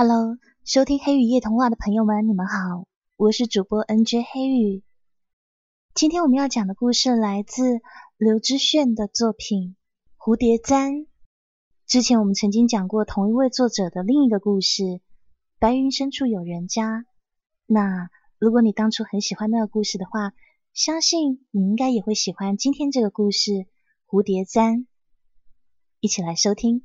Hello，收听黑雨夜童话的朋友们，你们好，我是主播 NJ 黑雨。今天我们要讲的故事来自刘知炫的作品《蝴蝶簪》。之前我们曾经讲过同一位作者的另一个故事《白云深处有人家》。那如果你当初很喜欢那个故事的话，相信你应该也会喜欢今天这个故事《蝴蝶簪》。一起来收听。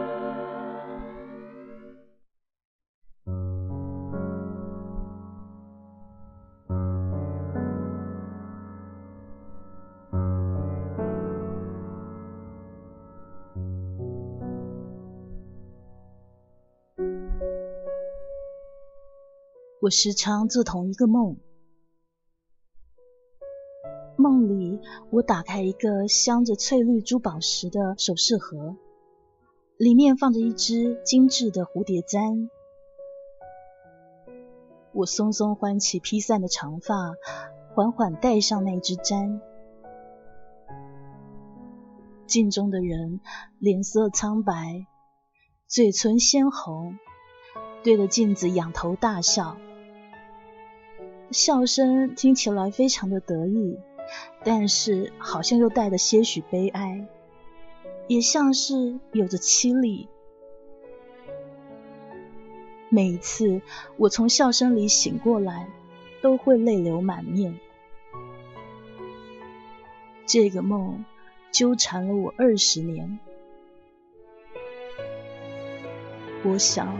时常做同一个梦，梦里我打开一个镶着翠绿珠宝石的首饰盒，里面放着一只精致的蝴蝶簪。我松松唤起披散的长发，缓缓戴上那只簪。镜中的人脸色苍白，嘴唇鲜红，对着镜子仰头大笑。笑声听起来非常的得意，但是好像又带着些许悲哀，也像是有着凄厉。每一次我从笑声里醒过来，都会泪流满面。这个梦纠缠了我二十年，我想。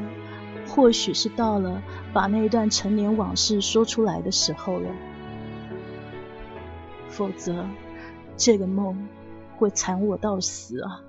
或许是到了把那段陈年往事说出来的时候了，否则这个梦会缠我到死啊！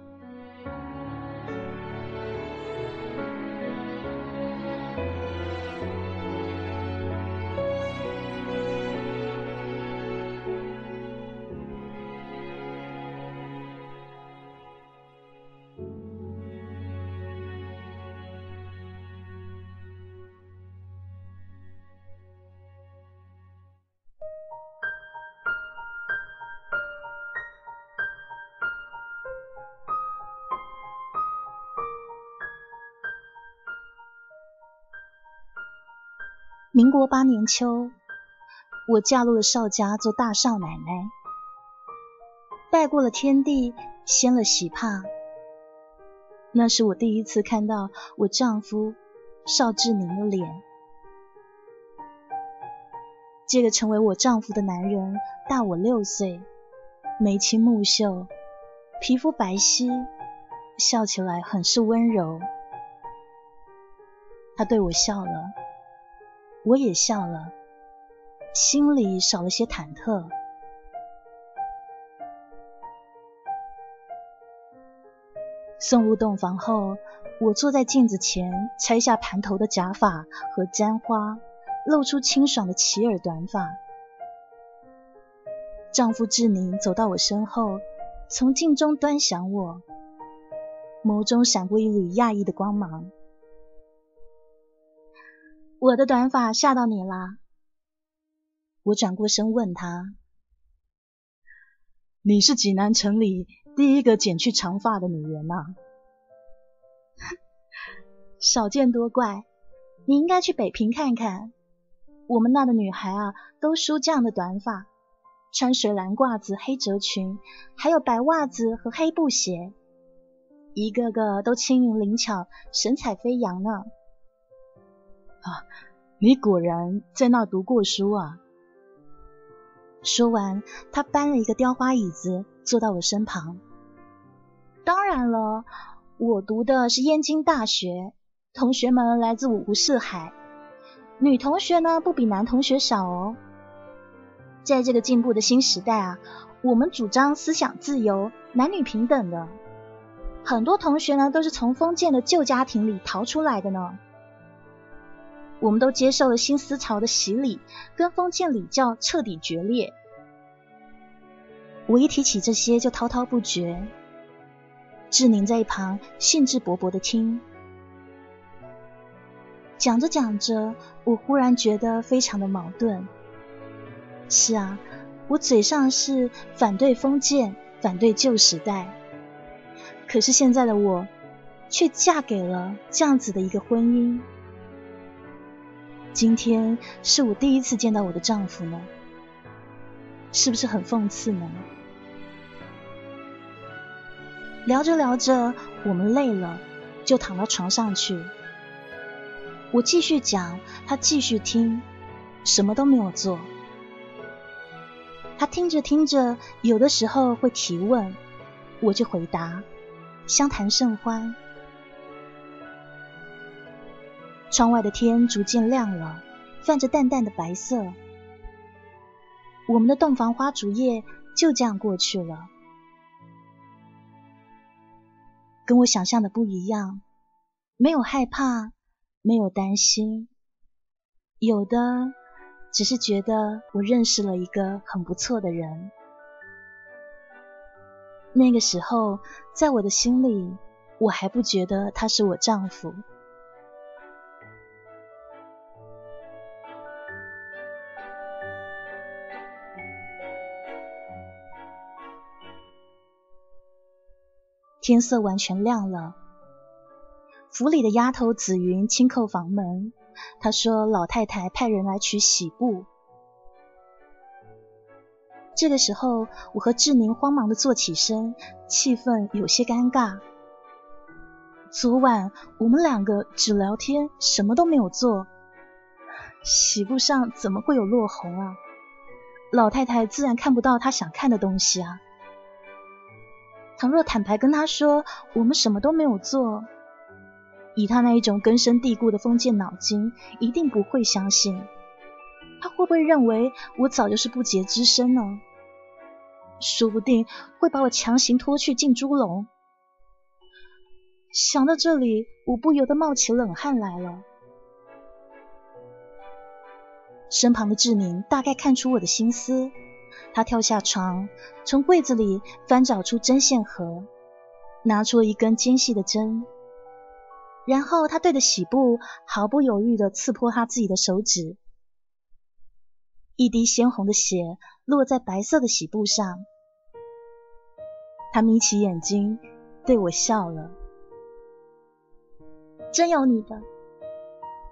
民国八年秋，我嫁入了邵家做大少奶奶，拜过了天地，掀了喜帕。那是我第一次看到我丈夫邵志明的脸。这个成为我丈夫的男人大我六岁，眉清目秀，皮肤白皙，笑起来很是温柔。他对我笑了。我也笑了，心里少了些忐忑。送入洞房后，我坐在镜子前，拆下盘头的假发和簪花，露出清爽的齐耳短发。丈夫志宁走到我身后，从镜中端详我，眸中闪过一缕讶异的光芒。我的短发吓到你啦？我转过身问他：“你是济南城里第一个剪去长发的女人呐？”少见多怪，你应该去北平看看。我们那的女孩啊，都梳这样的短发，穿水蓝褂子、黑褶裙，还有白袜子和黑布鞋，一个个都轻盈灵巧，神采飞扬呢。啊，你果然在那读过书啊！说完，他搬了一个雕花椅子，坐到我身旁。当然了，我读的是燕京大学，同学们来自五湖四海，女同学呢不比男同学少哦。在这个进步的新时代啊，我们主张思想自由、男女平等的。很多同学呢都是从封建的旧家庭里逃出来的呢。我们都接受了新思潮的洗礼，跟封建礼教彻底决裂。我一提起这些就滔滔不绝。志宁在一旁兴致勃勃的听，讲着讲着，我忽然觉得非常的矛盾。是啊，我嘴上是反对封建，反对旧时代，可是现在的我却嫁给了这样子的一个婚姻。今天是我第一次见到我的丈夫呢，是不是很讽刺呢？聊着聊着，我们累了，就躺到床上去。我继续讲，他继续听，什么都没有做。他听着听着，有的时候会提问，我就回答，相谈甚欢。窗外的天逐渐亮了，泛着淡淡的白色。我们的洞房花烛夜就这样过去了。跟我想象的不一样，没有害怕，没有担心，有的只是觉得我认识了一个很不错的人。那个时候，在我的心里，我还不觉得他是我丈夫。天色完全亮了，府里的丫头紫云轻叩房门。她说：“老太太派人来取喜布。”这个时候，我和志宁慌忙的坐起身，气氛有些尴尬。昨晚我们两个只聊天，什么都没有做，喜布上怎么会有落红啊？老太太自然看不到她想看的东西啊。倘若坦白跟他说我们什么都没有做，以他那一种根深蒂固的封建脑筋，一定不会相信。他会不会认为我早就是不洁之身呢？说不定会把我强行拖去进猪笼。想到这里，我不由得冒起冷汗来了。身旁的志明大概看出我的心思。他跳下床，从柜子里翻找出针线盒，拿出了一根尖细的针，然后他对着喜布毫不犹豫地刺破他自己的手指，一滴鲜红的血落在白色的喜布上。他眯起眼睛对我笑了，真有你的！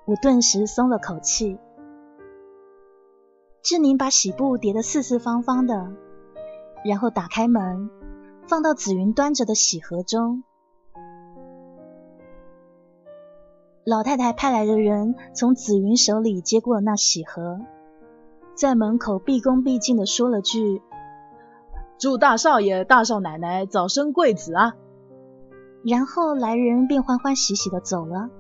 我顿时松了口气。志宁把喜布叠得四四方方的，然后打开门，放到紫云端着的喜盒中。老太太派来的人从紫云手里接过了那喜盒，在门口毕恭毕敬地说了句：“祝大少爷、大少奶奶早生贵子啊！”然后来人便欢欢喜喜的走了。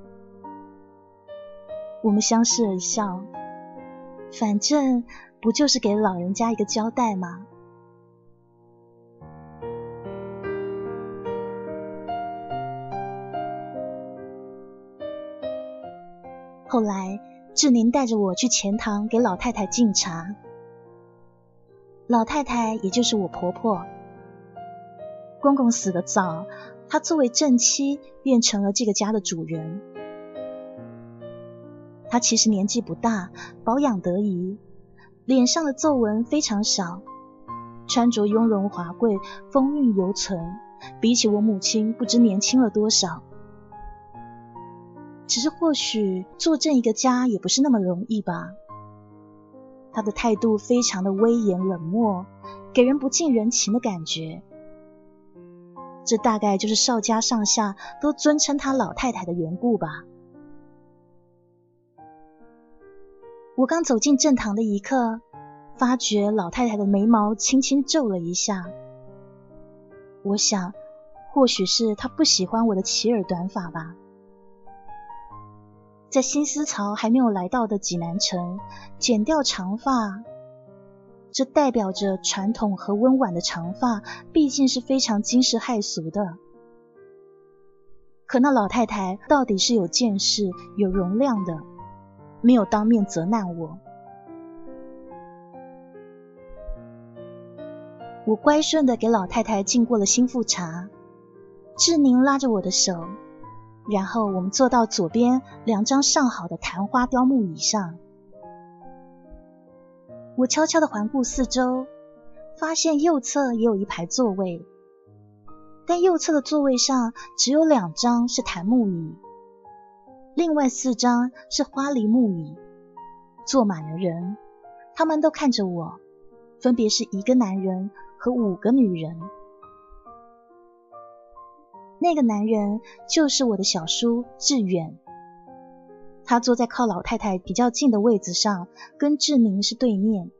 我们相视而笑。反正不就是给老人家一个交代吗？后来志宁带着我去前堂给老太太敬茶，老太太也就是我婆婆。公公死的早，她作为正妻变成了这个家的主人。她其实年纪不大，保养得宜，脸上的皱纹非常少，穿着雍容华贵，风韵犹存，比起我母亲不知年轻了多少。只是或许坐镇一个家也不是那么容易吧。她的态度非常的威严冷漠，给人不近人情的感觉。这大概就是邵家上下都尊称她老太太的缘故吧。我刚走进正堂的一刻，发觉老太太的眉毛轻轻皱了一下。我想，或许是她不喜欢我的齐耳短发吧。在新思潮还没有来到的济南城，剪掉长发，这代表着传统和温婉的长发，毕竟是非常惊世骇俗的。可那老太太到底是有见识、有容量的。没有当面责难我。我乖顺的给老太太敬过了心腹茶，志宁拉着我的手，然后我们坐到左边两张上好的昙花雕木椅上。我悄悄的环顾四周，发现右侧也有一排座位，但右侧的座位上只有两张是檀木椅，另外四张是花梨木椅，坐满了人，他们都看着我，分别是一个男人。和五个女人，那个男人就是我的小叔志远。他坐在靠老太太比较近的位子上，跟志明是对面。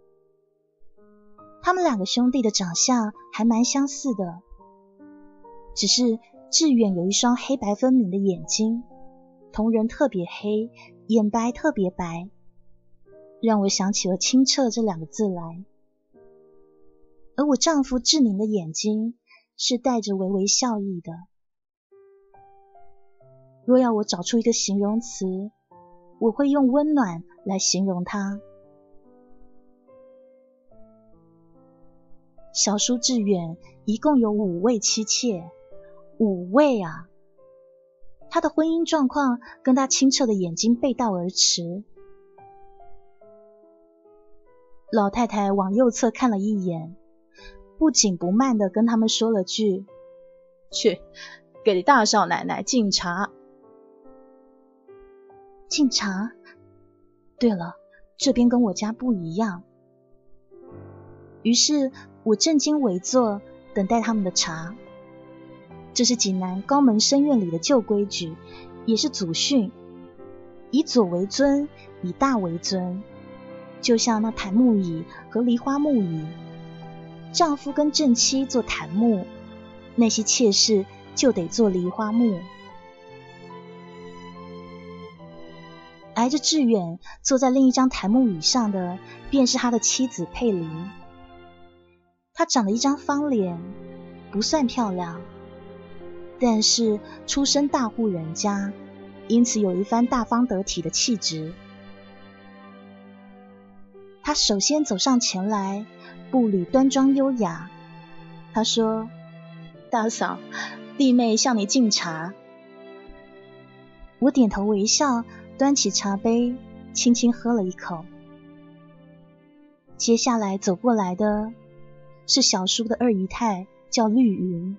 他们两个兄弟的长相还蛮相似的，只是志远有一双黑白分明的眼睛，瞳仁特别黑，眼白特别白，让我想起了清澈这两个字来。而我丈夫志明的眼睛是带着微微笑意的。若要我找出一个形容词，我会用温暖来形容他。小叔志远一共有五位妻妾，五位啊！他的婚姻状况跟他清澈的眼睛背道而驰。老太太往右侧看了一眼。不紧不慢的跟他们说了句：“去，给大少奶奶敬茶。”敬茶。对了，这边跟我家不一样。于是我正襟危坐，等待他们的茶。这是济南高门深院里的旧规矩，也是祖训：以左为尊，以大为尊。就像那檀木椅和梨花木椅。丈夫跟正妻做檀木，那些妾室就得做梨花木。挨着志远坐在另一张檀木椅上的，便是他的妻子佩林。她长了一张方脸，不算漂亮，但是出身大户人家，因此有一番大方得体的气质。他首先走上前来。步履端庄优雅，他说：“大嫂，弟妹向你敬茶。”我点头微笑，端起茶杯，轻轻喝了一口。接下来走过来的是小叔的二姨太，叫绿云。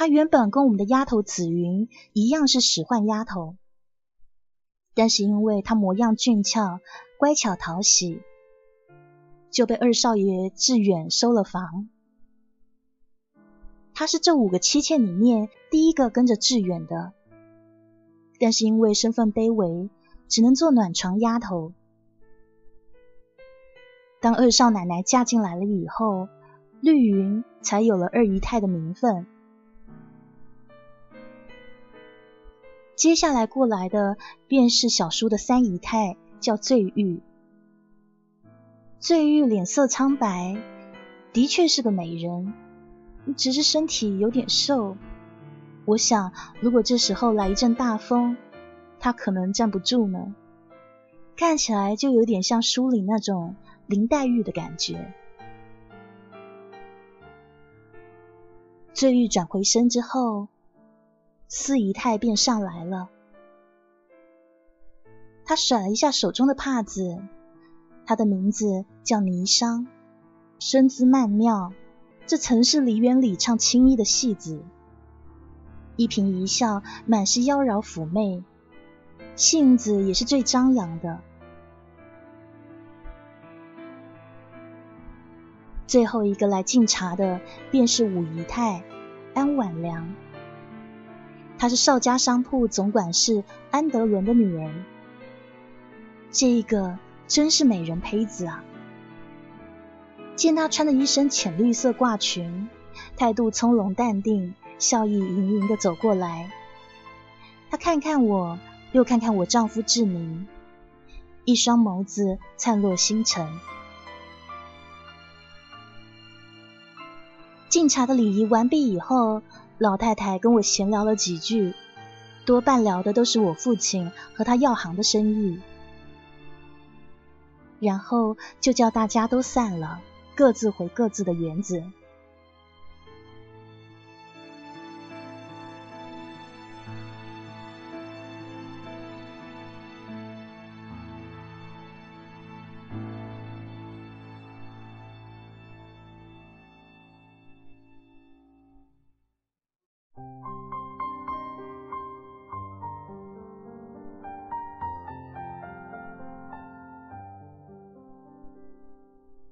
她原本跟我们的丫头紫云一样是使唤丫头，但是因为她模样俊俏、乖巧讨喜。就被二少爷志远收了房。她是这五个妻妾里面第一个跟着志远的，但是因为身份卑微，只能做暖床丫头。当二少奶奶嫁进来了以后，绿云才有了二姨太的名分。接下来过来的便是小叔的三姨太，叫醉玉。醉玉脸色苍白，的确是个美人，只是身体有点瘦。我想，如果这时候来一阵大风，她可能站不住呢。看起来就有点像书里那种林黛玉的感觉。醉玉转回身之后，四姨太便上来了。她甩了一下手中的帕子。她的名字叫霓裳，身姿曼妙，这曾是梨园里唱青衣的戏子。一颦一笑，满是妖娆妩媚，性子也是最张扬的。最后一个来敬茶的，便是五姨太安婉良，她是邵家商铺总管事安德伦的女儿。这一个。真是美人胚子啊！见她穿着一身浅绿色褂裙，态度从容淡定，笑意盈盈的走过来。她看看我，又看看我丈夫志明，一双眸子灿若星辰。敬茶的礼仪完毕以后，老太太跟我闲聊了几句，多半聊的都是我父亲和他药行的生意。然后就叫大家都散了。各自回各自的园子。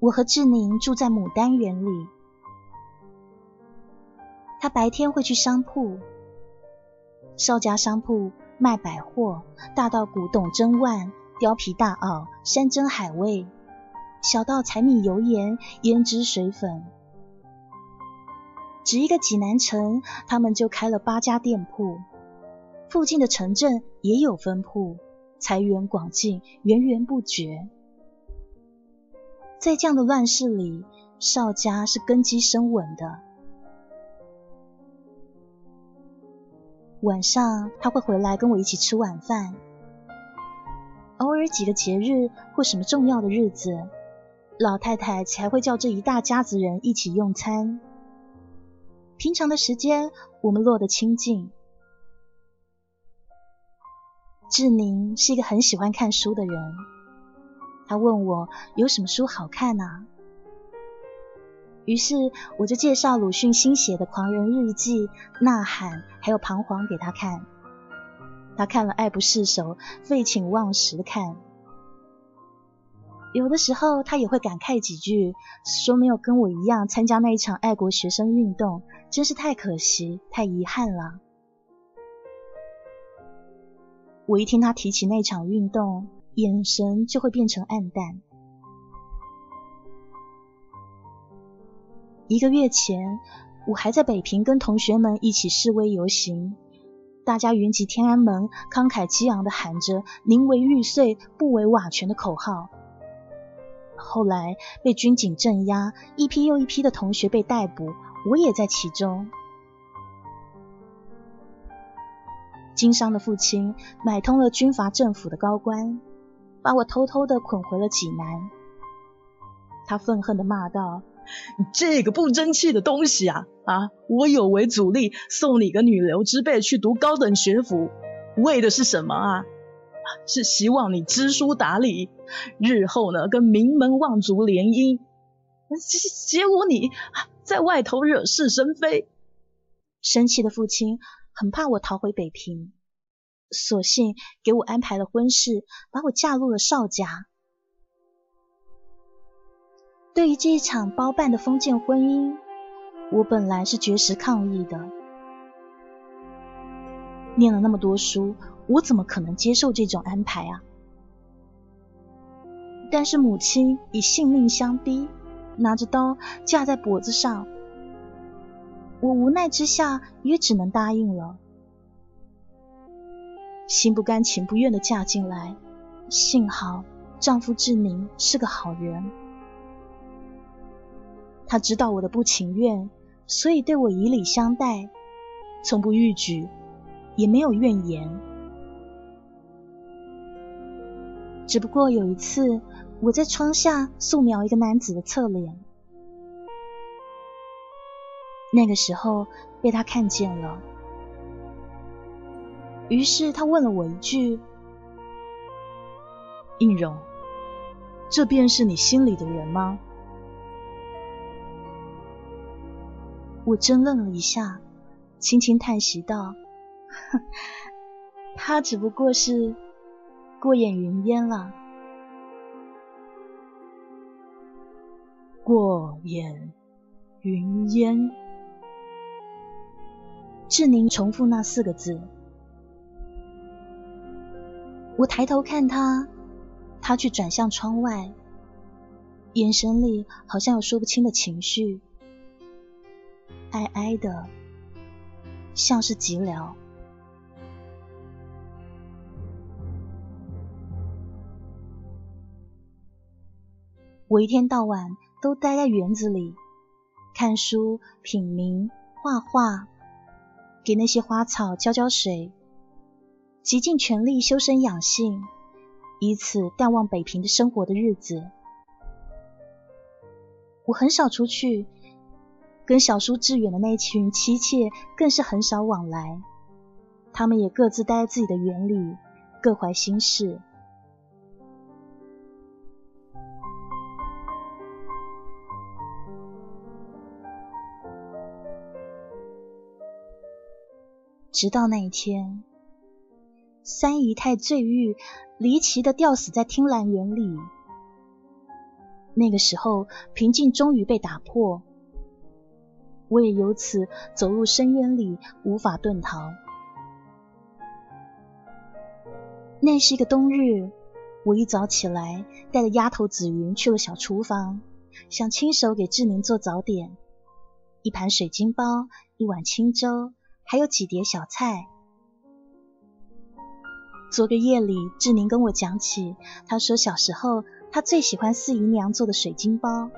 我和志宁住在牡丹园里。他白天会去商铺，邵家商铺卖百货，大到古董珍玩、貂皮大袄、山珍海味，小到柴米油盐、胭脂水粉。只一个济南城，他们就开了八家店铺，附近的城镇也有分铺，财源广进，源源不绝。在这样的乱世里，邵家是根基深稳的。晚上他会回来跟我一起吃晚饭，偶尔几个节日或什么重要的日子，老太太才会叫这一大家子人一起用餐。平常的时间，我们落得清静。志宁是一个很喜欢看书的人。他问我有什么书好看啊？于是我就介绍鲁迅新写的《狂人日记》《呐喊》还有《彷徨》给他看。他看了爱不释手，废寝忘食的看。有的时候他也会感慨几句，说没有跟我一样参加那一场爱国学生运动，真是太可惜、太遗憾了。我一听他提起那场运动，眼神就会变成暗淡。一个月前，我还在北平跟同学们一起示威游行，大家云集天安门，慷慨激昂的喊着“宁为玉碎，不为瓦全”的口号。后来被军警镇压，一批又一批的同学被逮捕，我也在其中。经商的父亲买通了军阀政府的高官。把我偷偷的捆回了济南。他愤恨的骂道：“这个不争气的东西啊！啊，我有为阻力，送你个女流之辈去读高等学府，为的是什么啊？是希望你知书达理，日后呢跟名门望族联姻。结结果你在外头惹是生非。”生气的父亲很怕我逃回北平。索性给我安排了婚事，把我嫁入了邵家。对于这一场包办的封建婚姻，我本来是绝食抗议的。念了那么多书，我怎么可能接受这种安排啊？但是母亲以性命相逼，拿着刀架在脖子上，我无奈之下也只能答应了。心不甘情不愿的嫁进来，幸好丈夫志宁是个好人，他知道我的不情愿，所以对我以礼相待，从不逾矩，也没有怨言。只不过有一次，我在窗下素描一个男子的侧脸，那个时候被他看见了。于是他问了我一句：“应荣，这便是你心里的人吗？”我怔愣了一下，轻轻叹息道：“ 他只不过是过眼云烟了。”过眼云烟。志宁重复那四个字。我抬头看他，他却转向窗外，眼神里好像有说不清的情绪，哀哀的，像是寂寥。我一天到晚都待在园子里，看书、品茗、画画，给那些花草浇浇水。极尽全力修身养性，以此淡忘北平的生活的日子。我很少出去，跟小叔致远的那群妻妾更是很少往来。他们也各自待在自己的园里，各怀心事。直到那一天，三姨太坠玉，离奇的吊死在听兰园里。那个时候，平静终于被打破，我也由此走入深渊里，无法遁逃。那是一个冬日，我一早起来，带着丫头紫云去了小厨房，想亲手给志宁做早点，一盘水晶包，一碗清粥。还有几碟小菜。昨个夜里，志宁跟我讲起，他说小时候他最喜欢四姨娘做的水晶包，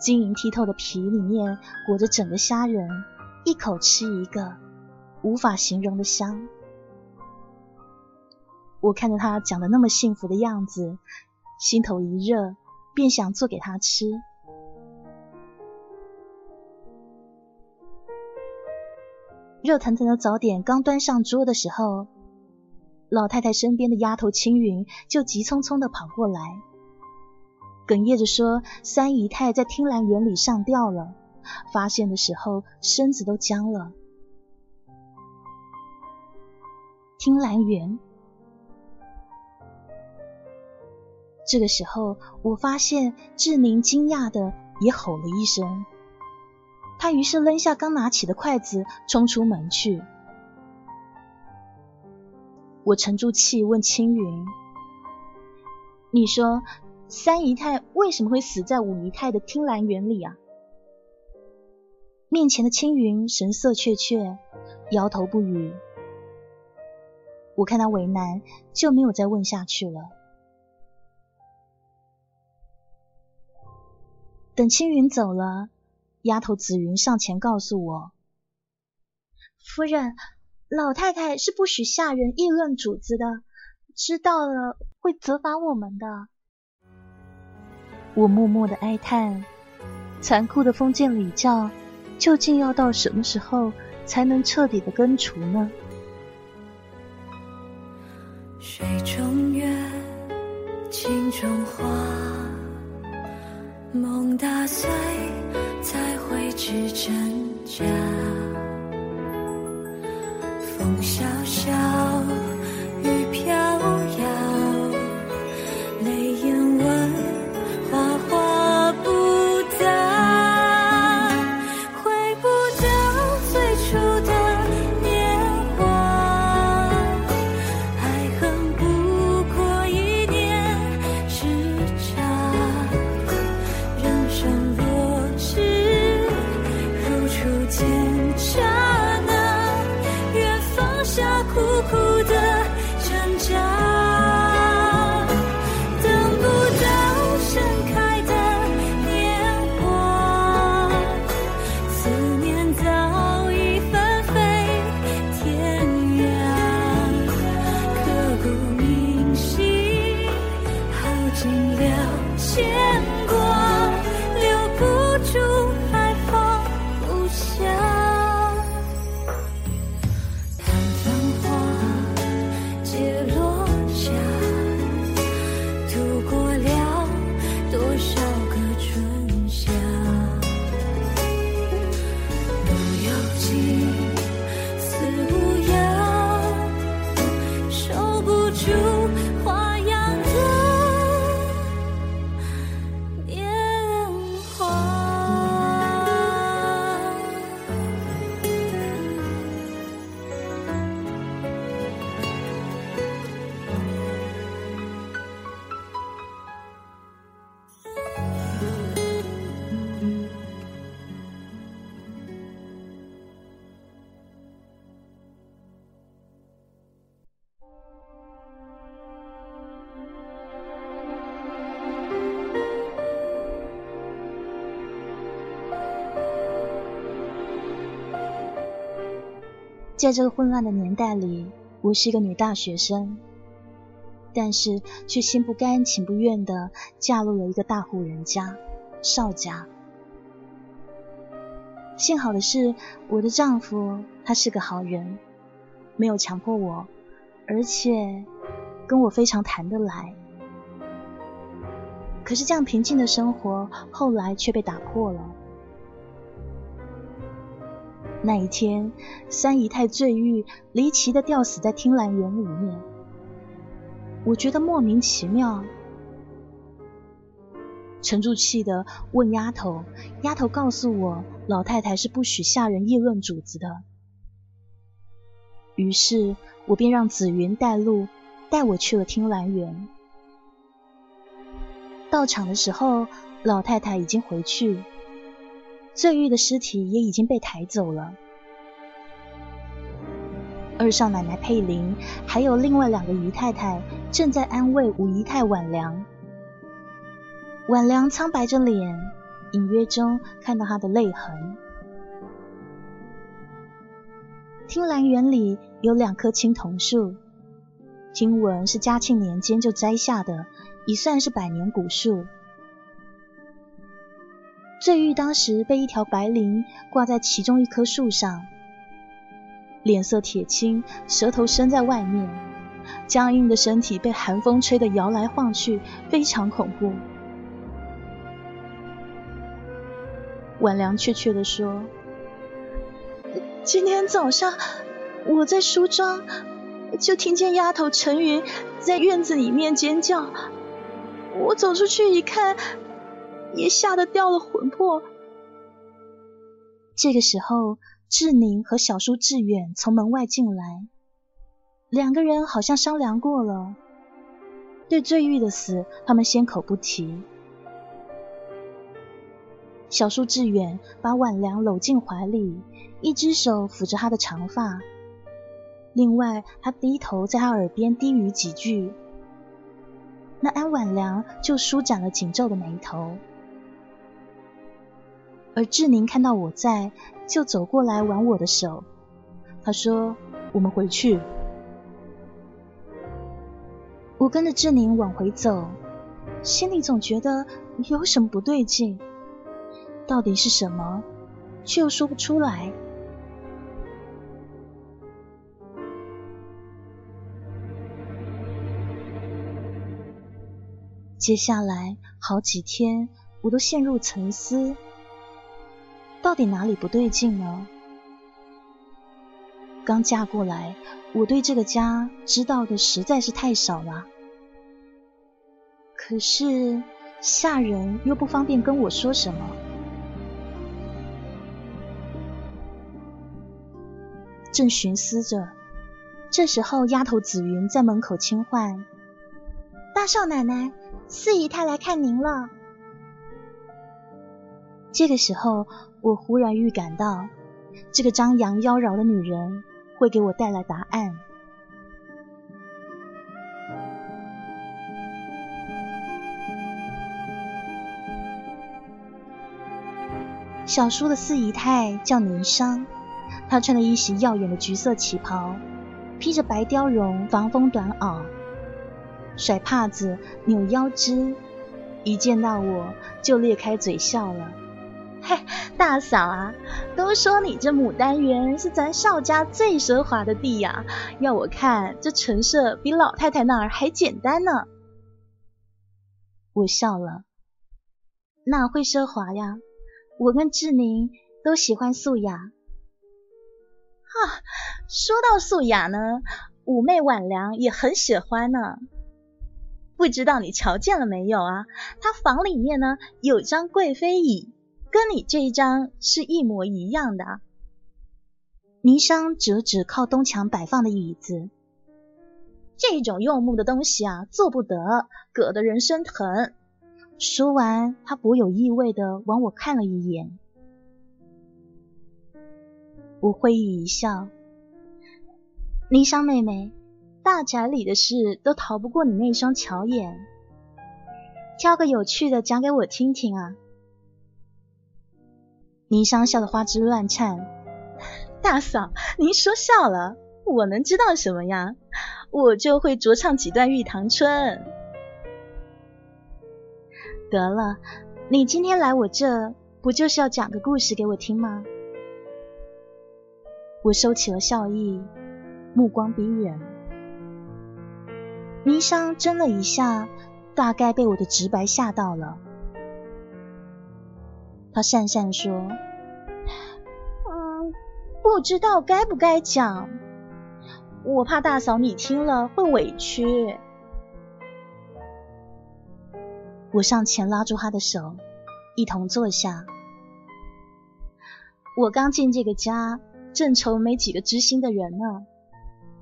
晶莹剔透的皮里面裹着整个虾仁，一口吃一个，无法形容的香。我看着他讲的那么幸福的样子，心头一热，便想做给他吃。热腾腾的早点刚端上桌的时候，老太太身边的丫头青云就急匆匆的跑过来，哽咽着说：“三姨太在听兰园里上吊了，发现的时候身子都僵了。”听兰园。这个时候，我发现志宁惊讶的也吼了一声。他于是扔下刚拿起的筷子，冲出门去。我沉住气问青云：“你说三姨太为什么会死在五姨太的听兰园里啊？”面前的青云神色怯怯，摇头不语。我看他为难，就没有再问下去了。等青云走了。丫头紫云上前告诉我：“夫人，老太太是不许下人议论主子的，知道了会责罚我们的。”我默默的哀叹：残酷的封建礼教，究竟要到什么时候才能彻底的根除呢？水中月，镜中花。梦打碎，才会知真假。在这个混乱的年代里，我是一个女大学生，但是却心不甘情不愿的嫁入了一个大户人家，邵家。幸好的是，我的丈夫他是个好人，没有强迫我，而且跟我非常谈得来。可是这样平静的生活，后来却被打破了。那一天，三姨太坠玉离奇的吊死在听兰园里面，我觉得莫名其妙。沉住气的问丫头，丫头告诉我，老太太是不许下人议论主子的。于是我便让紫云带路，带我去了听兰园。到场的时候，老太太已经回去，醉玉的尸体也已经被抬走了。二少奶奶佩玲，还有另外两个姨太太，正在安慰五姨太婉良。婉良苍白着脸，隐约中看到她的泪痕。听兰园里有两棵青桐树，听闻是嘉庆年间就栽下的，已算是百年古树。醉玉当时被一条白绫挂在其中一棵树上，脸色铁青，舌头伸在外面，僵硬的身体被寒风吹得摇来晃去，非常恐怖。婉良确切的说：“今天早上我在梳妆，就听见丫头陈云在院子里面尖叫。我走出去一看，也吓得掉了魂魄。这个时候，志宁和小叔志远从门外进来，两个人好像商量过了，对醉玉的死，他们先口不提。”小叔志远把婉良搂进怀里，一只手抚着她的长发，另外他低头在她耳边低语几句。那安婉良就舒展了紧皱的眉头，而志宁看到我在，就走过来挽我的手。他说：“我们回去。”我跟着志宁往回走，心里总觉得有什么不对劲。到底是什么，却又说不出来。接下来好几天，我都陷入沉思，到底哪里不对劲呢？刚嫁过来，我对这个家知道的实在是太少了。可是下人又不方便跟我说什么。正寻思着，这时候丫头紫云在门口轻唤：“大少奶奶，四姨太来看您了。”这个时候，我忽然预感到，这个张扬妖娆的女人会给我带来答案。小叔的四姨太叫霓裳。她穿了一袭耀眼的橘色旗袍，披着白貂绒防风短袄，甩帕子，扭腰肢，一见到我就裂开嘴笑了。嘿，大嫂啊，都说你这牡丹园是咱邵家最奢华的地呀，要我看这陈设比老太太那儿还简单呢。我笑了，哪会奢华呀？我跟志宁都喜欢素雅。啊，说到素雅呢，妩媚婉良也很喜欢呢。不知道你瞧见了没有啊？她房里面呢有张贵妃椅，跟你这一张是一模一样的。霓裳指指靠东墙摆放的椅子，这种用木的东西啊，坐不得，硌得人生疼。说完，她颇有意味的往我看了一眼。我会意一笑，霓裳妹妹，大宅里的事都逃不过你那双巧眼，挑个有趣的讲给我听听啊！霓裳笑得花枝乱颤，大嫂，您说笑了，我能知道什么呀？我就会酌唱几段《玉堂春》。得了，你今天来我这，不就是要讲个故事给我听吗？我收起了笑意，目光逼远。霓裳怔了一下，大概被我的直白吓到了。他讪讪说：“嗯，不知道该不该讲，我怕大嫂你听了会委屈。”我上前拉住他的手，一同坐下。我刚进这个家，正愁没几个知心的人呢，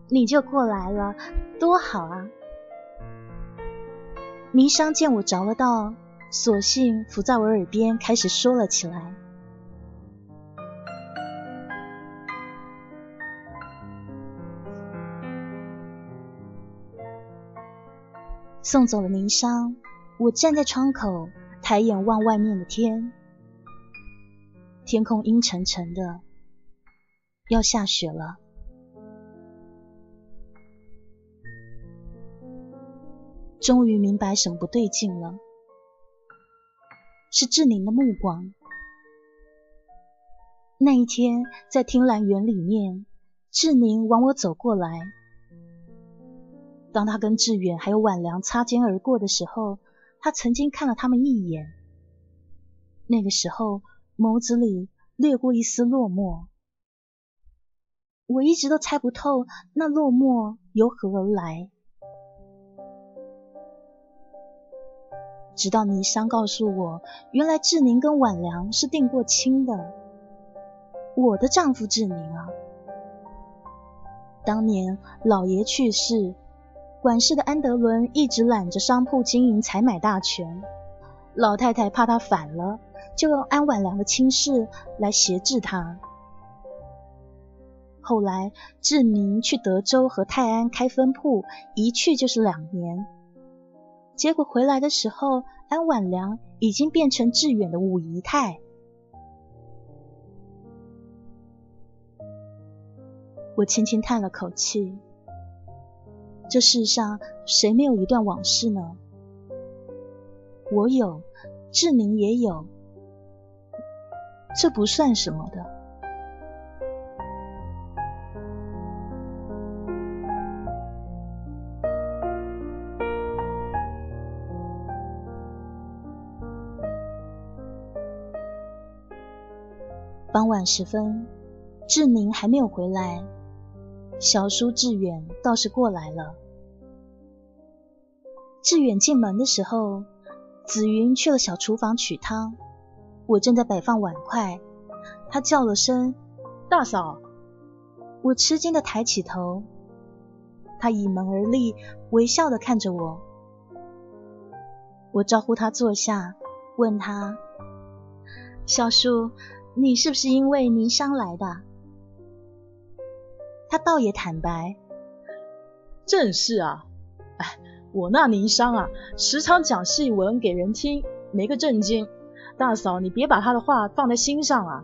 你就过来了，多好啊！霓裳见我着了道，索性伏在我耳边开始说了起来。送走了霓裳。我站在窗口，抬眼望外面的天，天空阴沉沉的，要下雪了。终于明白什么不对劲了，是志宁的目光。那一天在听兰园里面，志宁往我走过来，当他跟志远还有婉良擦肩而过的时候。他曾经看了他们一眼，那个时候眸子里掠过一丝落寞。我一直都猜不透那落寞由何而来，直到霓裳告诉我，原来志宁跟婉良是定过亲的。我的丈夫志宁啊，当年老爷去世。管事的安德伦一直揽着商铺经营采买大权，老太太怕他反了，就用安婉良的亲事来挟制他。后来志宁去德州和泰安开分铺，一去就是两年，结果回来的时候，安婉良已经变成志远的五姨太。我轻轻叹了口气。这世上谁没有一段往事呢？我有，志宁也有，这不算什么的。傍晚时分，志宁还没有回来，小叔志远倒是过来了。志远进门的时候，紫云去了小厨房取汤，我正在摆放碗筷，他叫了声“大嫂”，我吃惊的抬起头，他倚门而立，微笑的看着我，我招呼他坐下，问他：“小叔，你是不是因为霓裳来的？”他倒也坦白：“正是啊，哎。”我那霓裳啊，时常讲戏文给人听，没个正经。大嫂，你别把他的话放在心上啊。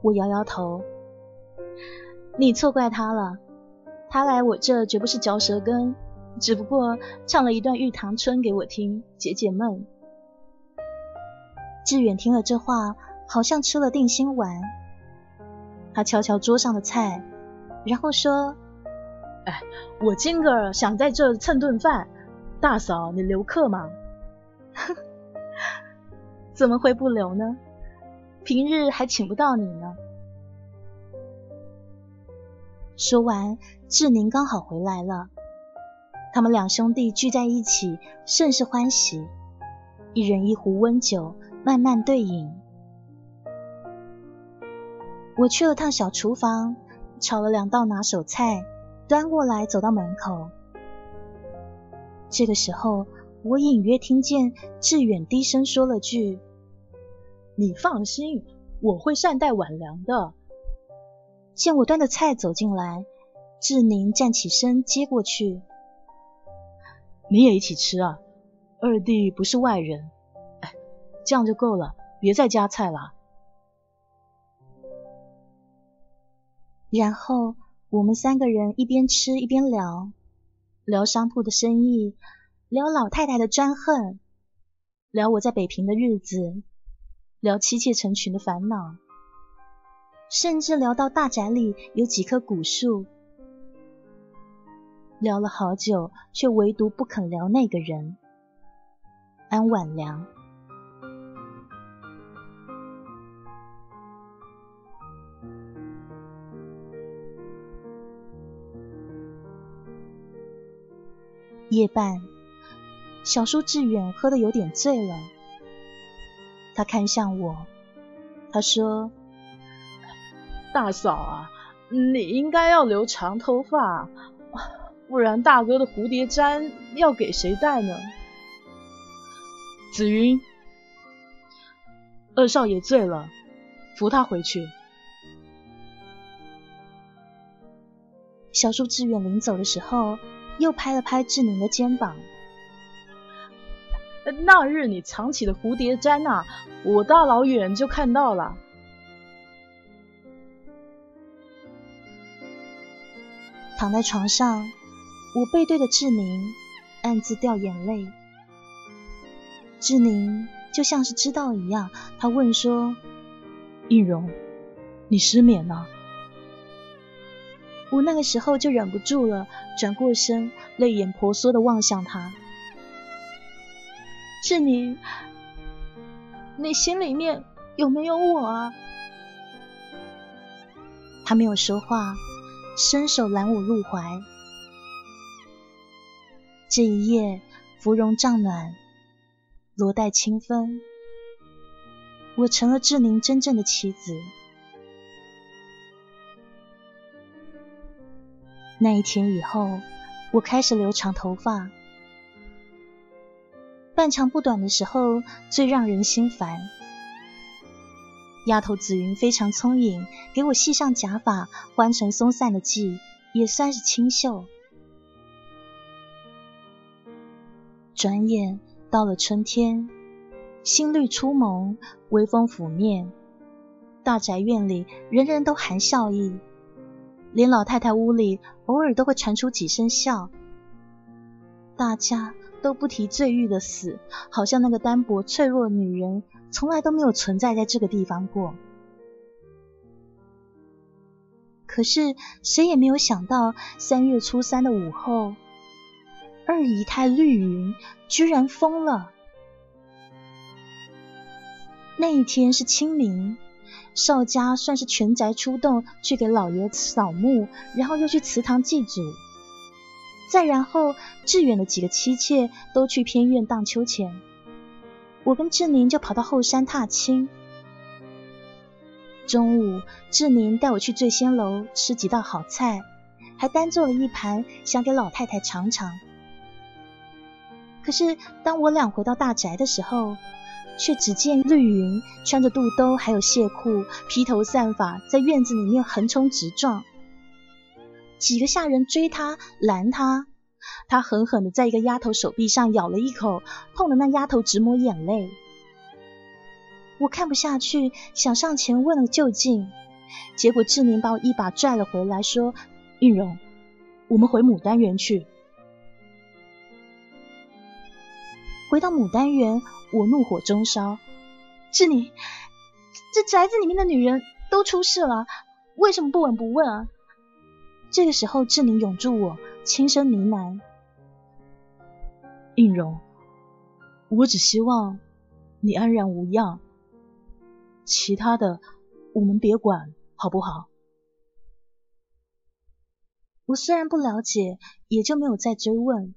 我摇摇头，你错怪他了。他来我这绝不是嚼舌根，只不过唱了一段《玉堂春》给我听，解解闷。志远听了这话，好像吃了定心丸。他瞧瞧桌上的菜，然后说。哎，我今个想在这蹭顿饭，大嫂你留客吗？怎么会不留呢？平日还请不到你呢。说完，志宁刚好回来了，他们两兄弟聚在一起，甚是欢喜，一人一壶温酒，慢慢对饮。我去了趟小厨房，炒了两道拿手菜。端过来，走到门口。这个时候，我隐约听见志远低声说了句：“你放心，我会善待婉良的。”见我端的菜走进来，志宁站起身接过去：“你也一起吃啊，二弟不是外人。这样就够了，别再加菜了。”然后。我们三个人一边吃一边聊，聊商铺的生意，聊老太太的专横，聊我在北平的日子，聊妻妾成群的烦恼，甚至聊到大宅里有几棵古树。聊了好久，却唯独不肯聊那个人——安婉良。夜半，小叔志远喝得有点醉了。他看向我，他说：“大嫂啊，你应该要留长头发，不然大哥的蝴蝶簪要给谁戴呢？”紫云，二少爷醉了，扶他回去。小叔志远临走的时候。又拍了拍志宁的肩膀。那日你藏起的蝴蝶簪啊，我大老远就看到了。躺在床上，我背对着志宁，暗自掉眼泪。志宁就像是知道一样，他问说：“易容，你失眠了？”我那个时候就忍不住了，转过身，泪眼婆娑的望向他。志宁，你心里面有没有我啊？他没有说话，伸手揽我入怀。这一夜，芙蓉帐暖，罗带清风，我成了志宁真正的妻子。那一天以后，我开始留长头发，半长不短的时候最让人心烦。丫头紫云非常聪颖，给我系上假发，换成松散的髻，也算是清秀。转眼到了春天，新绿初萌，微风拂面，大宅院里人人都含笑意。连老太太屋里偶尔都会传出几声笑，大家都不提醉玉的死，好像那个单薄脆弱的女人从来都没有存在在这个地方过。可是谁也没有想到，三月初三的午后，二姨太绿云居然疯了。那一天是清明。邵家算是全宅出动去给老爷扫墓，然后又去祠堂祭祖，再然后志远的几个妻妾都去偏院荡秋千，我跟志宁就跑到后山踏青。中午，志宁带我去醉仙楼吃几道好菜，还单做了一盘，想给老太太尝尝。可是当我俩回到大宅的时候，却只见绿云穿着肚兜，还有亵裤，披头散发，在院子里面横冲直撞。几个下人追他拦他，他狠狠的在一个丫头手臂上咬了一口，痛得那丫头直抹眼泪。我看不下去，想上前问了究竟，结果志宁把我一把拽了回来，说：“玉荣，我们回牡丹园去。”回到牡丹园。我怒火中烧，志宁，这宅子里面的女人都出事了，为什么不闻不问啊？这个时候，志宁拥住我，轻声呢喃：“应荣，我只希望你安然无恙，其他的我们别管，好不好？”我虽然不了解，也就没有再追问。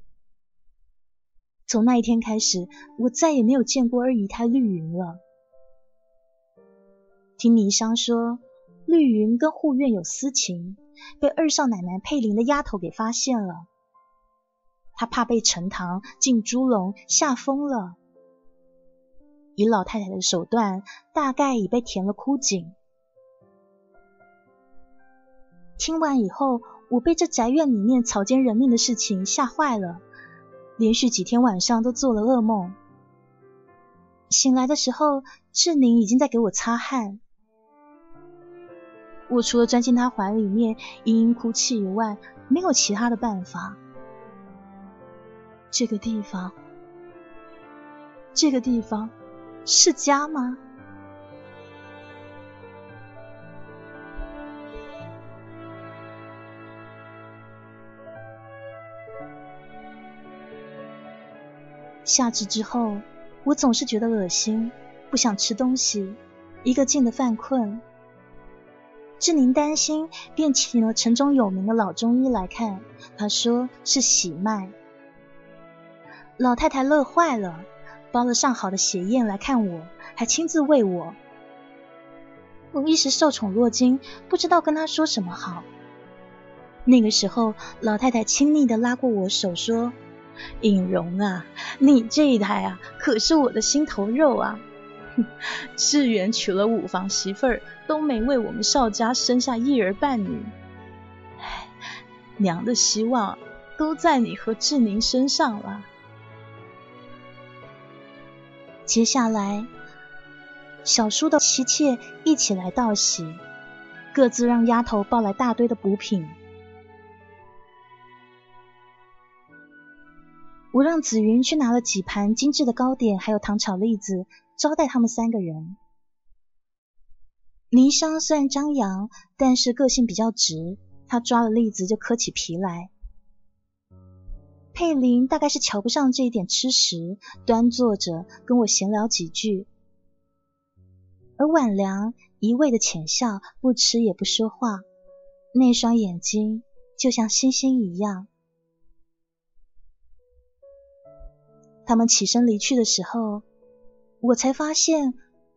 从那一天开始，我再也没有见过二姨太绿云了。听倪香说，绿云跟护院有私情，被二少奶奶佩玲的丫头给发现了。她怕被陈塘进猪笼吓疯了，以老太太的手段，大概已被填了枯井。听完以后，我被这宅院里面草菅人命的事情吓坏了。连续几天晚上都做了噩梦，醒来的时候，志宁已经在给我擦汗。我除了钻进他怀里面嘤嘤哭泣以外，没有其他的办法。这个地方这个地方是家吗？夏至之后，我总是觉得恶心，不想吃东西，一个劲的犯困。志宁担心，便请了城中有名的老中医来看。他说是喜脉。老太太乐坏了，包了上好的血燕来看我，还亲自喂我。我一时受宠若惊，不知道跟她说什么好。那个时候，老太太亲昵的拉过我手说。尹荣啊，你这一胎啊，可是我的心头肉啊！志远娶了五房媳妇儿，都没为我们邵家生下一儿半女。唉，娘的希望都在你和志宁身上了。接下来，小叔的妻妾一起来道喜，各自让丫头抱来大堆的补品。我让紫云去拿了几盘精致的糕点，还有糖炒栗子，招待他们三个人。霓裳虽然张扬，但是个性比较直，他抓了栗子就磕起皮来。佩林大概是瞧不上这一点吃食，端坐着跟我闲聊几句，而婉良一味的浅笑，不吃也不说话，那双眼睛就像星星一样。他们起身离去的时候，我才发现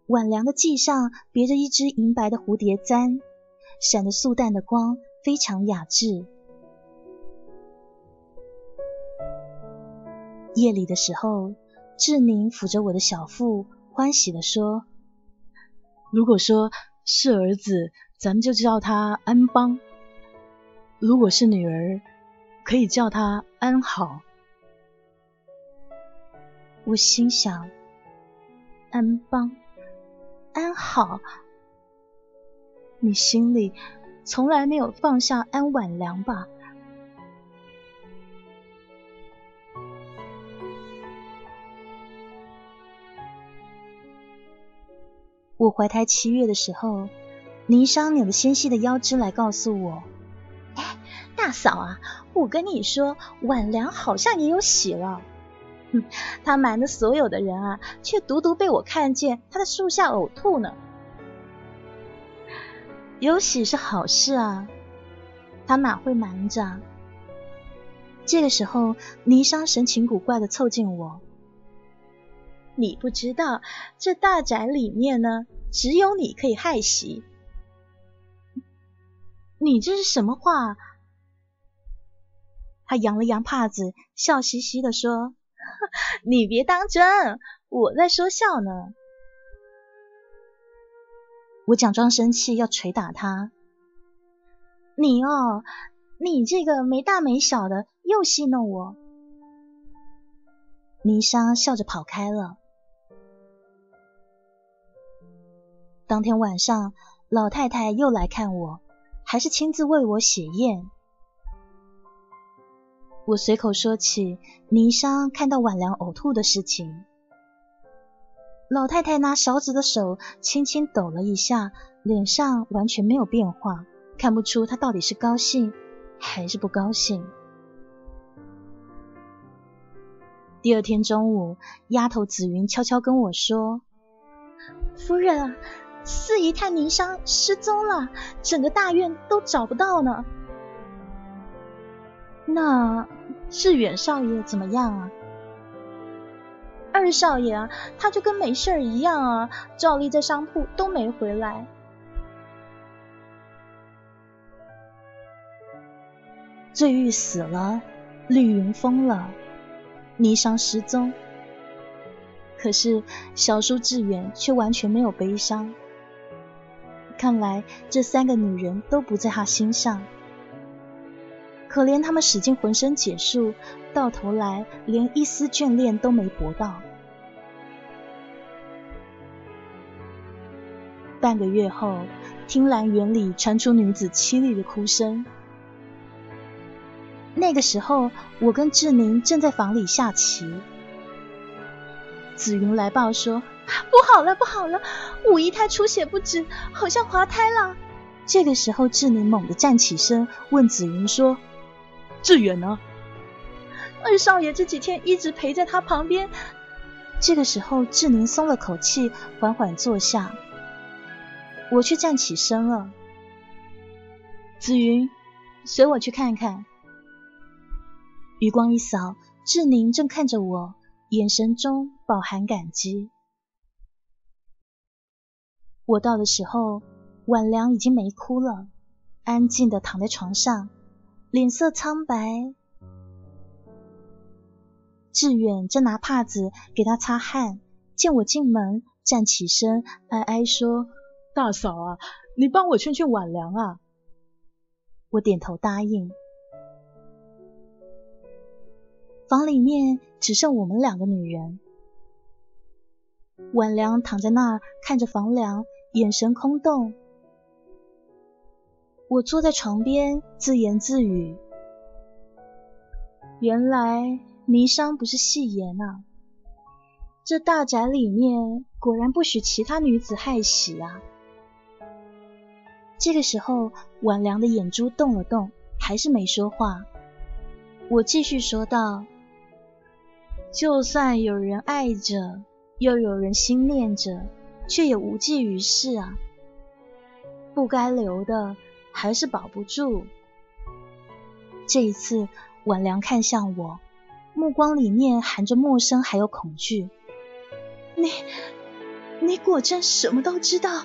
晚凉的髻上别着一只银白的蝴蝶簪，闪着素淡的光，非常雅致。夜里的时候，志宁抚着我的小腹，欢喜的说：“如果说是儿子，咱们就叫他安邦；如果是女儿，可以叫他安好。”我心想：安邦，安好，你心里从来没有放下安婉良吧？我怀胎七月的时候，霓裳扭着纤细的腰肢来告诉我：“哎，大嫂啊，我跟你说，婉良好像也有喜了。” 他瞒着所有的人啊，却独独被我看见他在树下呕吐呢。有喜是好事啊，他哪会瞒着？这个时候，霓裳神情古怪的凑近我：“你不知道，这大宅里面呢，只有你可以害喜。你这是什么话？”他扬了扬帕子，笑嘻嘻的说。你别当真，我在说笑呢。我假装生气要捶打他。你哦，你这个没大没小的，又戏弄我。霓裳笑着跑开了。当天晚上，老太太又来看我，还是亲自为我写宴。我随口说起霓裳看到婉良呕吐的事情，老太太拿勺子的手轻轻抖了一下，脸上完全没有变化，看不出她到底是高兴还是不高兴。第二天中午，丫头紫云悄悄跟我说：“夫人，四姨太宁商失踪了，整个大院都找不到呢。”那志远少爷怎么样啊？二少爷啊，他就跟没事儿一样啊，照例在商铺都没回来。醉玉死了，绿云疯了，霓裳失踪。可是小叔志远却完全没有悲伤，看来这三个女人都不在他心上。可怜他们使尽浑身解数，到头来连一丝眷恋都没博到。半个月后，听兰园里传出女子凄厉的哭声。那个时候，我跟志宁正在房里下棋。紫云来报说：“不好了，不好了，五姨太出血不止，好像滑胎了。”这个时候，志宁猛地站起身，问紫云说：“志远呢？”二少爷这几天一直陪在他旁边。这个时候，志宁松了口气，缓缓坐下。我却站起身了。紫云，随我去看看。余光一扫，志宁正看着我，眼神中饱含感激。我到的时候，婉良已经没哭了，安静的躺在床上，脸色苍白。志远正拿帕子给他擦汗，见我进门，站起身，哀哀说：“大嫂啊，你帮我劝劝婉良啊。”我点头答应。房里面只剩我们两个女人。婉良躺在那儿看着房梁，眼神空洞。我坐在床边自言自语：“原来霓裳不是戏言啊！这大宅里面果然不许其他女子害喜啊！”这个时候，婉良的眼珠动了动，还是没说话。我继续说道。就算有人爱着，又有人心念着，却也无济于事啊！不该留的，还是保不住。这一次，婉良看向我，目光里面含着陌生，还有恐惧。你，你果真什么都知道？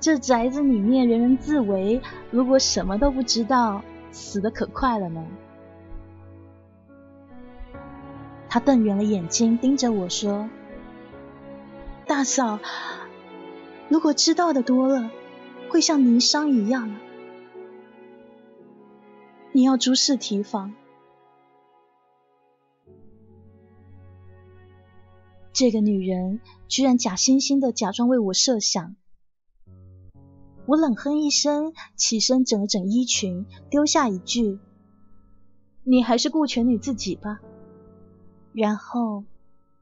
这宅子里面人人自危，如果什么都不知道，死的可快了呢。他瞪圆了眼睛，盯着我说：“大嫂，如果知道的多了，会像霓裳一样，你要诸事提防。”这个女人居然假惺惺的假装为我设想。我冷哼一声，起身整了整衣裙，丢下一句：“你还是顾全你自己吧。”然后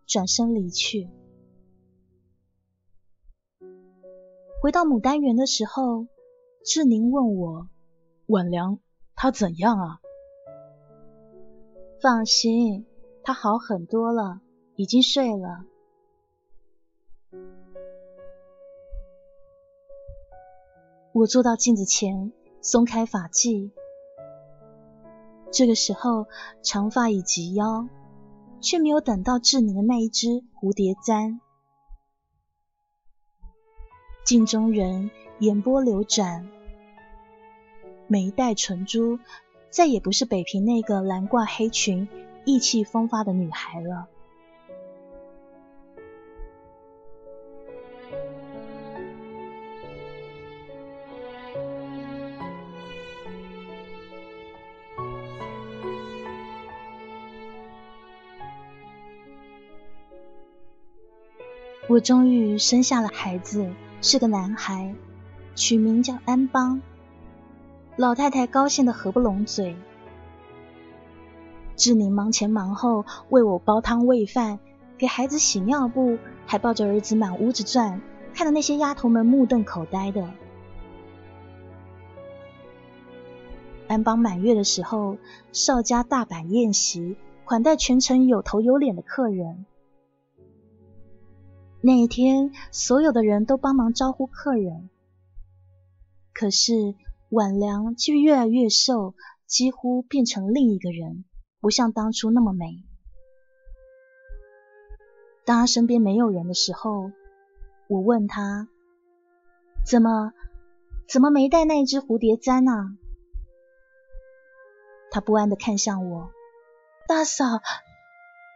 转身离去。回到牡丹园的时候，志宁问我：“婉良他怎样啊？”放心，他好很多了，已经睡了。我坐到镜子前，松开发髻。这个时候，长发已及腰。却没有等到志宁的那一只蝴蝶簪。镜中人眼波流转，眉黛唇珠，再也不是北平那个蓝褂黑裙、意气风发的女孩了。我终于生下了孩子，是个男孩，取名叫安邦。老太太高兴的合不拢嘴。志宁忙前忙后为我煲汤喂饭，给孩子洗尿布，还抱着儿子满屋子转，看得那些丫头们目瞪口呆的。安邦满月的时候，邵家大摆宴席，款待全城有头有脸的客人。那一天，所有的人都帮忙招呼客人，可是婉良却越来越瘦，几乎变成另一个人，不像当初那么美。当他身边没有人的时候，我问他：“怎么，怎么没带那只蝴蝶簪呢？”他不安的看向我：“大嫂，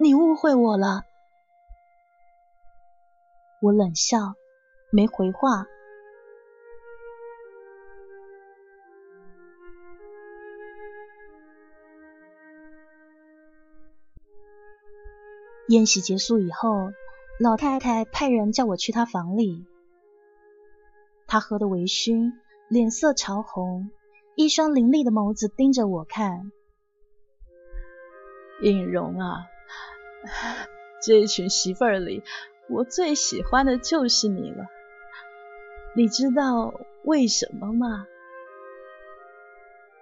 你误会我了。”我冷笑，没回话。宴席结束以后，老太太派人叫我去她房里。她喝得微醺，脸色潮红，一双凌厉的眸子盯着我看。应荣啊，这一群媳妇儿里，我最喜欢的就是你了。你知道为什么吗？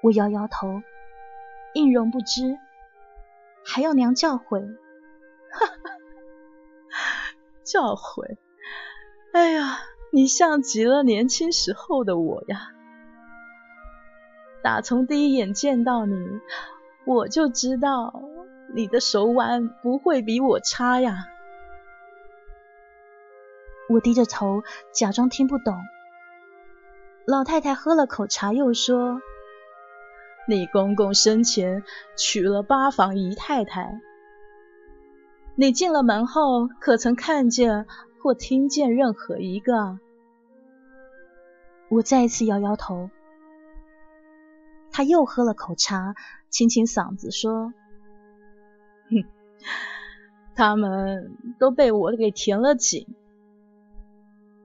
我摇摇头，应容不知，还要娘教诲？哈哈，教诲？哎呀，你像极了年轻时候的我呀！打从第一眼见到你，我就知道你的手腕不会比我差呀。我低着头，假装听不懂。老太太喝了口茶，又说。你公公生前娶了八房姨太太，你进了门后可曾看见或听见任何一个？我再次摇摇头。他又喝了口茶，清清嗓子说：“哼，他们都被我给填了井，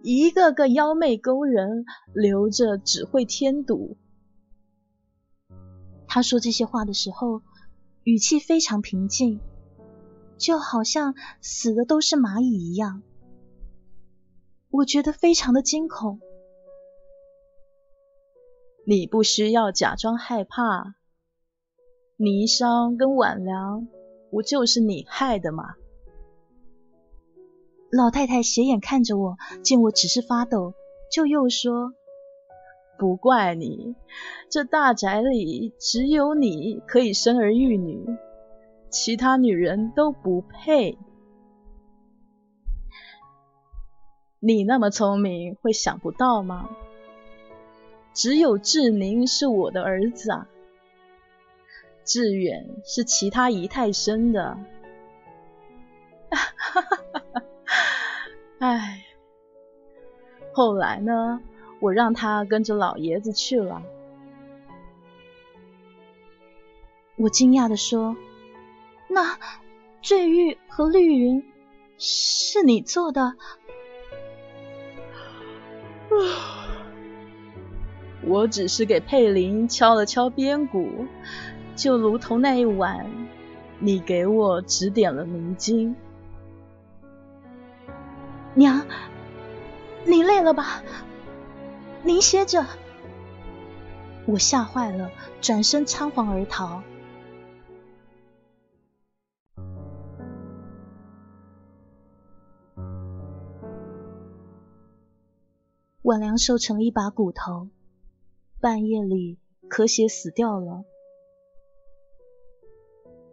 一个个妖媚勾人，留着只会添堵。”他说这些话的时候，语气非常平静，就好像死的都是蚂蚁一样。我觉得非常的惊恐。你不需要假装害怕，霓裳跟晚凉不就是你害的吗？老太太斜眼看着我，见我只是发抖，就又说。不怪你，这大宅里只有你可以生儿育女，其他女人都不配。你那么聪明，会想不到吗？只有志宁是我的儿子啊，志远是其他姨太生的。哈 哈唉，后来呢？我让他跟着老爷子去了。我惊讶的说：“那坠玉和绿云是你做的？”我只是给佩林敲了敲边鼓，就如同那一晚，你给我指点了迷津。娘，你累了吧？您歇着，我吓坏了，转身仓皇而逃。晚良瘦成了一把骨头，半夜里咳血死掉了。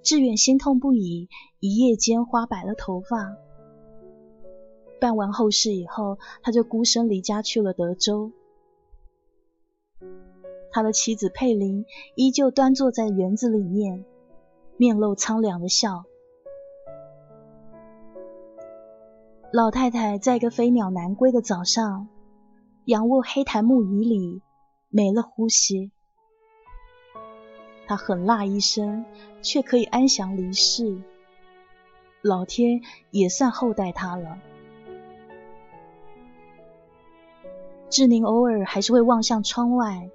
志远心痛不已，一夜间花白了头发。办完后事以后，他就孤身离家去了德州。他的妻子佩林依旧端坐在园子里面，面露苍凉的笑。老太太在一个飞鸟南归的早上，仰卧黑檀木椅里没了呼吸。她狠辣一声，却可以安详离世。老天也算厚待她了。志宁偶尔还是会望向窗外。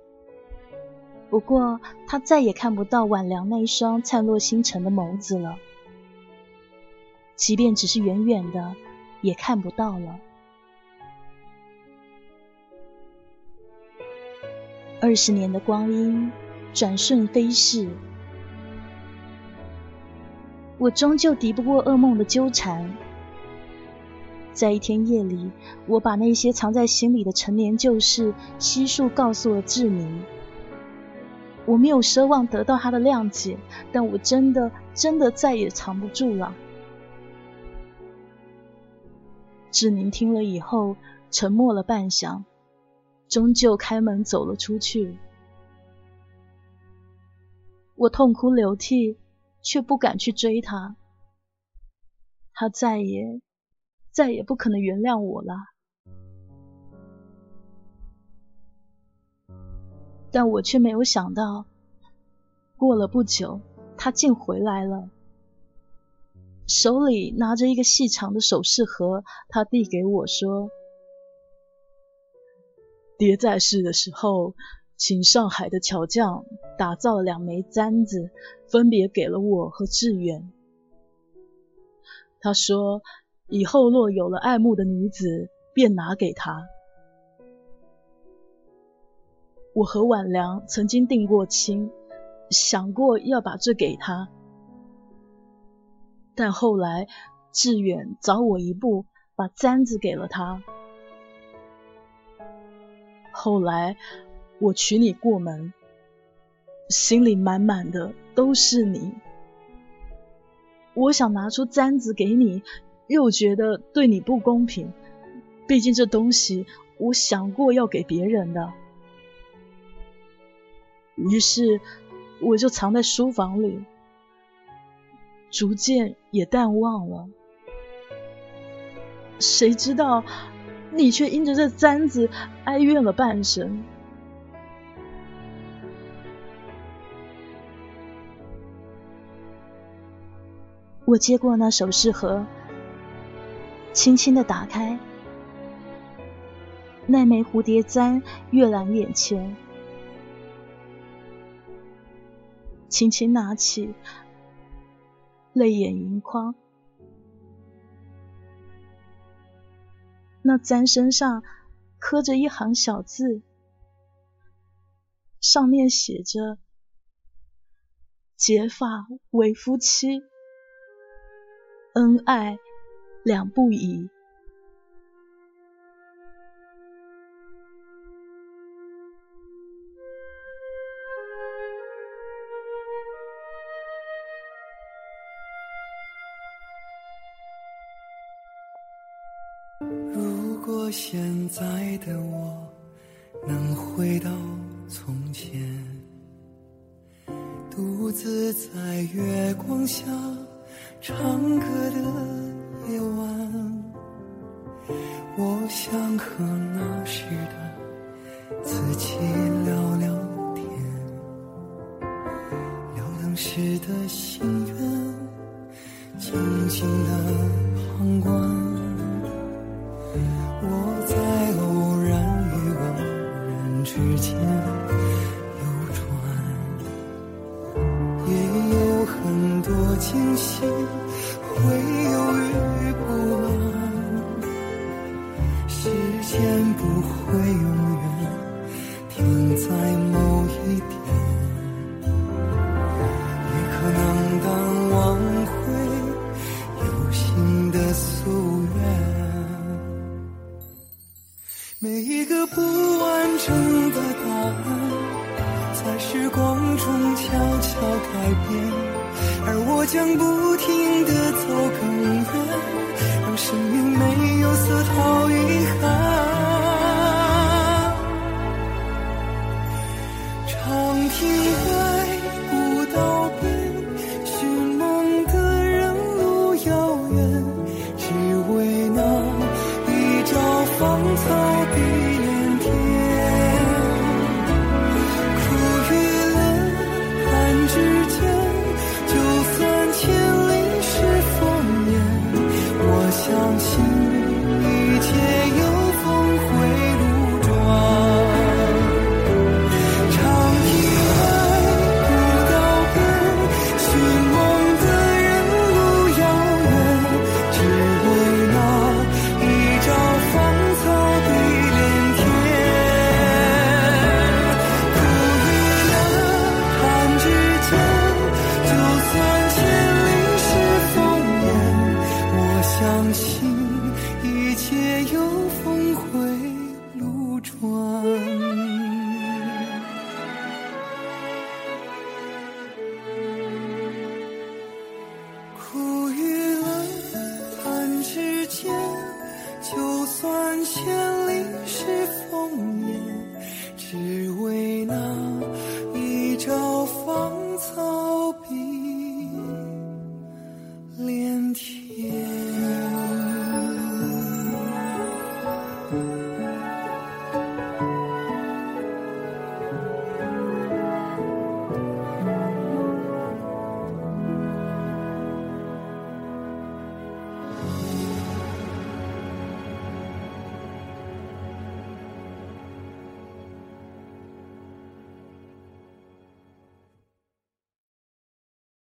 不过，他再也看不到晚凉那一双灿若星辰的眸子了。即便只是远远的，也看不到了。二十年的光阴转瞬飞逝，我终究敌不过噩梦的纠缠。在一天夜里，我把那些藏在心里的陈年旧事悉数告诉了志明。我没有奢望得到他的谅解，但我真的真的再也藏不住了。志宁听了以后，沉默了半晌，终究开门走了出去。我痛哭流涕，却不敢去追他。他再也再也不可能原谅我了。但我却没有想到，过了不久，他竟回来了，手里拿着一个细长的首饰盒，他递给我说：“爹在世的时候，请上海的巧匠打造了两枚簪子，分别给了我和志远。他说以后若有了爱慕的女子，便拿给他。我和婉良曾经定过亲，想过要把这给他，但后来志远早我一步，把簪子给了他。后来我娶你过门，心里满满的都是你。我想拿出簪子给你，又觉得对你不公平，毕竟这东西我想过要给别人的。于是我就藏在书房里，逐渐也淡忘了。谁知道你却因着这簪子哀怨了半生。我接过那首饰盒，轻轻的打开，那枚蝴蝶簪跃然眼前。轻轻拿起，泪眼盈眶。那簪身上刻着一行小字，上面写着：“结发为夫妻，恩爱两不疑。”